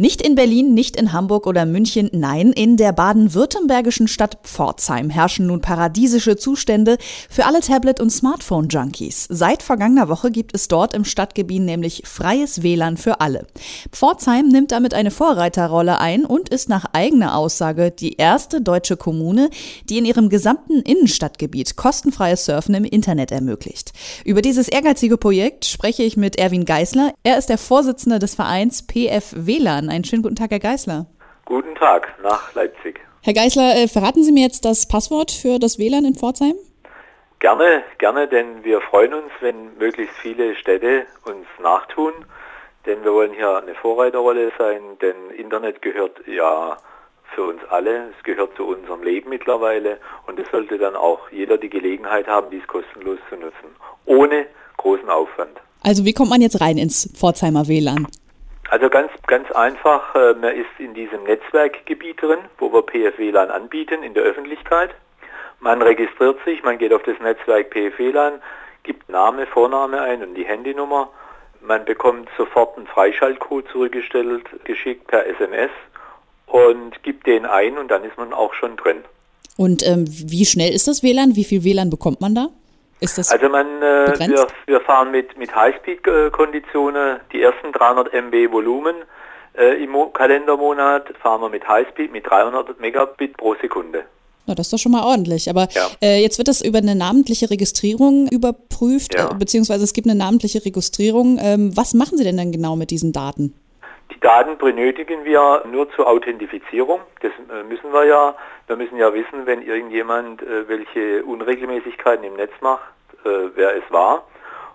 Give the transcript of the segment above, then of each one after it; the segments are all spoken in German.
Nicht in Berlin, nicht in Hamburg oder München, nein, in der baden-württembergischen Stadt Pforzheim herrschen nun paradiesische Zustände für alle Tablet- und Smartphone-Junkies. Seit vergangener Woche gibt es dort im Stadtgebiet nämlich freies WLAN für alle. Pforzheim nimmt damit eine Vorreiterrolle ein und ist nach eigener Aussage die erste deutsche Kommune, die in ihrem gesamten Innenstadtgebiet kostenfreies Surfen im Internet ermöglicht. Über dieses ehrgeizige Projekt spreche ich mit Erwin Geisler. Er ist der Vorsitzende des Vereins PF WLAN. Einen schönen guten Tag, Herr Geißler. Guten Tag nach Leipzig. Herr Geißler, äh, verraten Sie mir jetzt das Passwort für das WLAN in Pforzheim? Gerne, gerne, denn wir freuen uns, wenn möglichst viele Städte uns nachtun, denn wir wollen hier eine Vorreiterrolle sein, denn Internet gehört ja für uns alle, es gehört zu unserem Leben mittlerweile und es sollte dann auch jeder die Gelegenheit haben, dies kostenlos zu nutzen, ohne großen Aufwand. Also wie kommt man jetzt rein ins Pforzheimer WLAN? Also ganz, ganz einfach, äh, man ist in diesem Netzwerkgebiet drin, wo wir PFWLAN anbieten in der Öffentlichkeit. Man registriert sich, man geht auf das Netzwerk PFWLAN, gibt Name, Vorname ein und die Handynummer. Man bekommt sofort einen Freischaltcode zurückgestellt, geschickt per SMS und gibt den ein und dann ist man auch schon drin. Und ähm, wie schnell ist das WLAN? Wie viel WLAN bekommt man da? Also man, äh, wir, wir, fahren mit, mit Highspeed-Konditionen die ersten 300 MB Volumen äh, im Mo Kalendermonat fahren wir mit Highspeed mit 300 Megabit pro Sekunde. Na, das ist doch schon mal ordentlich. Aber ja. äh, jetzt wird das über eine namentliche Registrierung überprüft, ja. Äh, beziehungsweise es gibt eine namentliche Registrierung. Ähm, was machen Sie denn dann genau mit diesen Daten? Die Daten benötigen wir nur zur Authentifizierung. Das äh, müssen wir ja. Wir müssen ja wissen, wenn irgendjemand äh, welche Unregelmäßigkeiten im Netz macht, äh, wer es war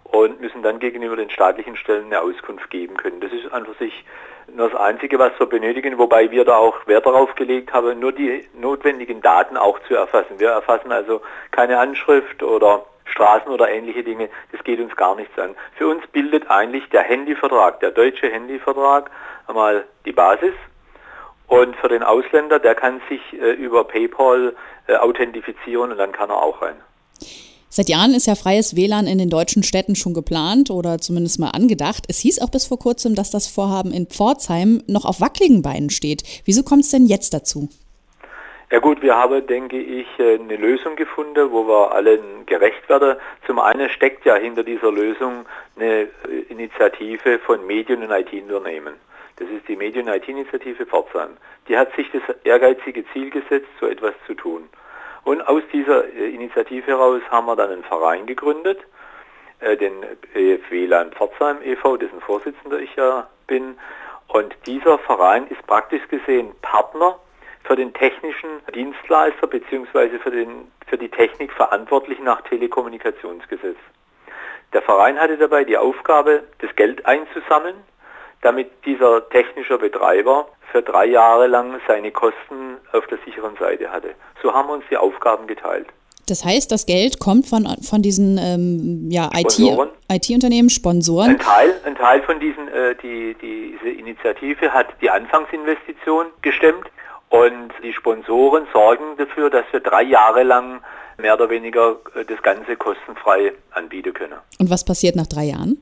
und müssen dann gegenüber den staatlichen Stellen eine Auskunft geben können. Das ist einfach sich nur das Einzige, was wir benötigen, wobei wir da auch Wert darauf gelegt haben, nur die notwendigen Daten auch zu erfassen. Wir erfassen also keine Anschrift oder Straßen oder ähnliche Dinge, das geht uns gar nichts an. Für uns bildet eigentlich der Handyvertrag, der deutsche Handyvertrag, einmal die Basis. Und für den Ausländer, der kann sich äh, über PayPal äh, authentifizieren und dann kann er auch rein. Seit Jahren ist ja freies WLAN in den deutschen Städten schon geplant oder zumindest mal angedacht. Es hieß auch bis vor kurzem, dass das Vorhaben in Pforzheim noch auf wackeligen Beinen steht. Wieso kommt es denn jetzt dazu? Ja gut, wir haben, denke ich, äh, eine Lösung gefunden, wo wir allen gerecht werden. Zum einen steckt ja hinter dieser Lösung eine äh, Initiative von Medien- und IT-Unternehmen. Das ist die Medien- und IT-Initiative Pforzheim. Die hat sich das ehrgeizige Ziel gesetzt, so etwas zu tun. Und aus dieser äh, Initiative heraus haben wir dann einen Verein gegründet, den WLAN Pforzheim e.V., dessen Vorsitzender ich ja bin. Und dieser Verein ist praktisch gesehen Partner für den technischen Dienstleister bzw. Für, für die Technik verantwortlich nach Telekommunikationsgesetz. Der Verein hatte dabei die Aufgabe, das Geld einzusammeln, damit dieser technische Betreiber für drei Jahre lang seine Kosten auf der sicheren Seite hatte. So haben wir uns die Aufgaben geteilt. Das heißt, das Geld kommt von, von diesen ähm, ja, IT-Unternehmen, IT Sponsoren. Ein Teil, ein Teil von diesen, äh, die, diese Initiative hat die Anfangsinvestition gestemmt und die Sponsoren sorgen dafür, dass wir drei Jahre lang mehr oder weniger äh, das Ganze kostenfrei anbieten können. Und was passiert nach drei Jahren?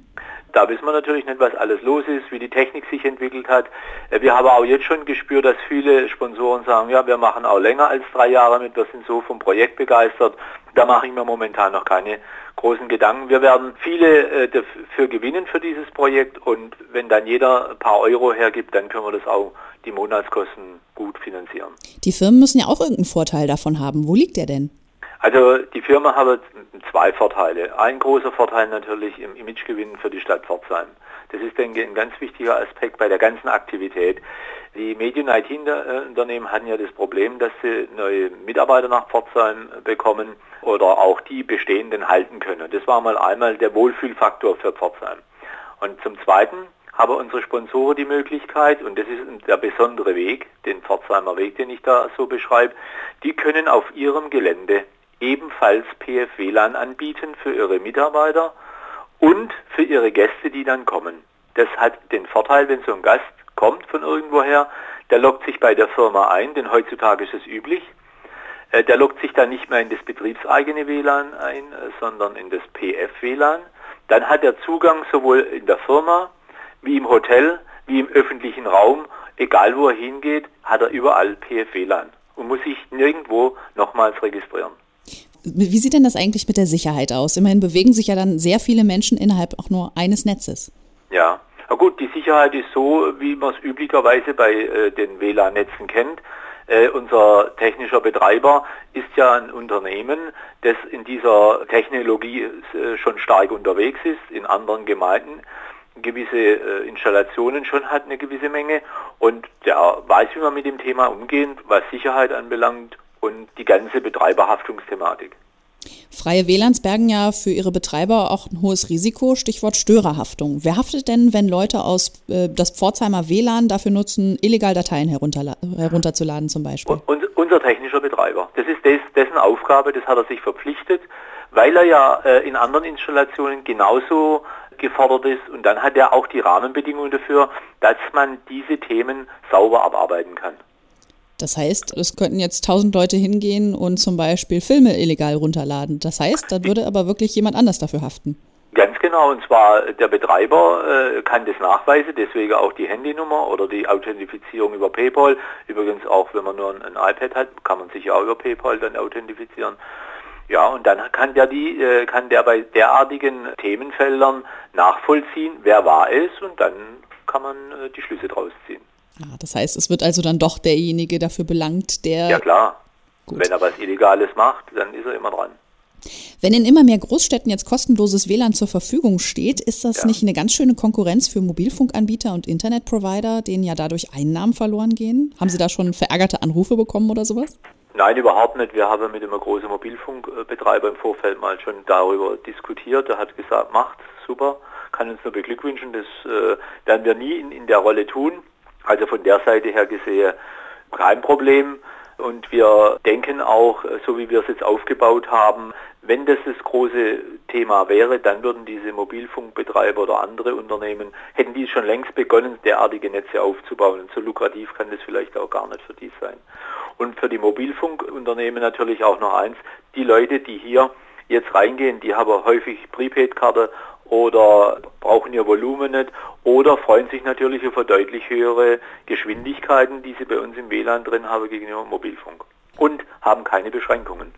Da wissen wir natürlich nicht, was alles los ist, wie die Technik sich entwickelt hat. Äh, wir haben auch jetzt schon gespürt, dass viele Sponsoren sagen, ja, wir machen auch länger als drei Jahre mit, wir sind so vom Projekt begeistert. Da mache ich mir momentan noch keine großen Gedanken. Wir werden viele äh, dafür gewinnen für dieses Projekt und wenn dann jeder ein paar Euro hergibt, dann können wir das auch die Monatskosten gut finanzieren. Die Firmen müssen ja auch irgendeinen Vorteil davon haben. Wo liegt der denn? Also die Firma hat zwei Vorteile. Ein großer Vorteil natürlich im Imagegewinn für die Stadt Pforzheim. Das ist, denke ich, ein ganz wichtiger Aspekt bei der ganzen Aktivität. Die Medien-IT-Unternehmen hatten ja das Problem, dass sie neue Mitarbeiter nach Pforzheim bekommen oder auch die bestehenden halten können. Das war mal einmal der Wohlfühlfaktor für Pforzheim. Und zum Zweiten haben unsere Sponsoren die Möglichkeit, und das ist der besondere Weg, den Pforzheimer Weg, den ich da so beschreibe, die können auf ihrem Gelände ebenfalls PF-WLAN anbieten für ihre Mitarbeiter und für ihre Gäste, die dann kommen. Das hat den Vorteil, wenn so ein Gast kommt von irgendwoher, der lockt sich bei der Firma ein, denn heutzutage ist es üblich, Äh, der loggt sich dann nicht mehr in das betriebseigene WLAN ein, äh, sondern in das PF-WLAN. Dann hat er Zugang sowohl in der Firma wie im Hotel wie im öffentlichen Raum. Egal wo er hingeht, hat er überall PF-WLAN und muss sich nirgendwo nochmals registrieren. Wie sieht denn das eigentlich mit der Sicherheit aus? Immerhin bewegen sich ja dann sehr viele Menschen innerhalb auch nur eines Netzes. Ja, na gut, die Sicherheit ist so, wie man es üblicherweise bei äh, den WLAN-Netzen kennt. Äh, unser technischer Betreiber ist ja ein Unternehmen, das in dieser Technologie äh, schon stark unterwegs ist, in anderen Gemeinden gewisse äh, Installationen schon hat, eine gewisse Menge und der weiß, wie man mit dem Thema umgehen, was Sicherheit anbelangt und die ganze Betreiberhaftungsthematik. Freie WLANs bergen ja für ihre Betreiber auch ein hohes Risiko, Stichwort Störerhaftung. Wer haftet denn, wenn Leute aus äh, das Pforzheimer WLAN dafür nutzen, illegal Dateien herunterzuladen zum Beispiel? Und, unser technischer Betreiber. Das ist des, dessen Aufgabe, das hat er sich verpflichtet, weil er ja äh, in anderen Installationen genauso gefordert ist und dann hat er auch die Rahmenbedingungen dafür, dass man diese Themen sauber abarbeiten kann. Das heißt, es könnten jetzt tausend Leute hingehen und zum Beispiel Filme illegal runterladen. Das heißt, da würde aber wirklich jemand anders dafür haften. Ganz genau, und zwar der Betreiber äh, kann das nachweisen, deswegen auch die Handynummer oder die Authentifizierung über PayPal. Übrigens auch, wenn man nur ein, ein iPad hat, kann man sich ja auch über PayPal dann authentifizieren. Ja, und dann kann der, die, äh, kann der bei derartigen Themenfeldern nachvollziehen, wer war es, und dann kann man äh, die Schlüsse draus ziehen. Ja, das heißt, es wird also dann doch derjenige dafür belangt, der. Ja, klar. Gut. Wenn er was Illegales macht, dann ist er immer dran. Wenn in immer mehr Großstädten jetzt kostenloses WLAN zur Verfügung steht, ist das ja. nicht eine ganz schöne Konkurrenz für Mobilfunkanbieter und Internetprovider, denen ja dadurch Einnahmen verloren gehen? Haben Sie da schon verärgerte Anrufe bekommen oder sowas? Nein, überhaupt nicht. Wir haben mit einem großen Mobilfunkbetreiber im Vorfeld mal schon darüber diskutiert. Er hat gesagt, macht, super, kann uns nur beglückwünschen. Das äh, werden wir nie in, in der Rolle tun. Also von der Seite her gesehen kein Problem. Und wir denken auch, so wie wir es jetzt aufgebaut haben, wenn das das große Thema wäre, dann würden diese Mobilfunkbetreiber oder andere Unternehmen, hätten die schon längst begonnen, derartige Netze aufzubauen. Und so lukrativ kann das vielleicht auch gar nicht für die sein. Und für die Mobilfunkunternehmen natürlich auch noch eins, die Leute, die hier jetzt reingehen, die haben häufig Prepaid-Karte oder brauchen ihr Volumen nicht oder freuen sich natürlich über deutlich höhere Geschwindigkeiten, die sie bei uns im WLAN drin haben gegenüber Mobilfunk und haben keine Beschränkungen.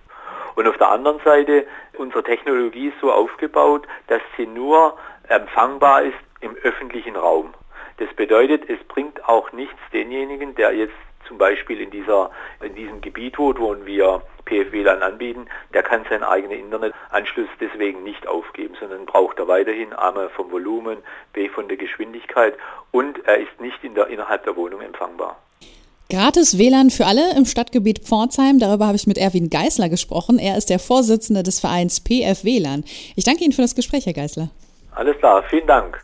Und auf der anderen Seite, unsere Technologie ist so aufgebaut, dass sie nur empfangbar ist im öffentlichen Raum. Das bedeutet, es bringt auch nichts denjenigen, der jetzt zum Beispiel in, dieser, in diesem Gebiet wohnt, wo wir PFWLAN anbieten, der kann seinen eigenen Internetanschluss deswegen nicht aufgeben, sondern braucht er weiterhin einmal vom Volumen, B von der Geschwindigkeit und er ist nicht in der, innerhalb der Wohnung empfangbar. Gratis WLAN für alle im Stadtgebiet Pforzheim. Darüber habe ich mit Erwin Geißler gesprochen. Er ist der Vorsitzende des Vereins PF WLAN. Ich danke Ihnen für das Gespräch, Herr Geißler. Alles klar, vielen Dank.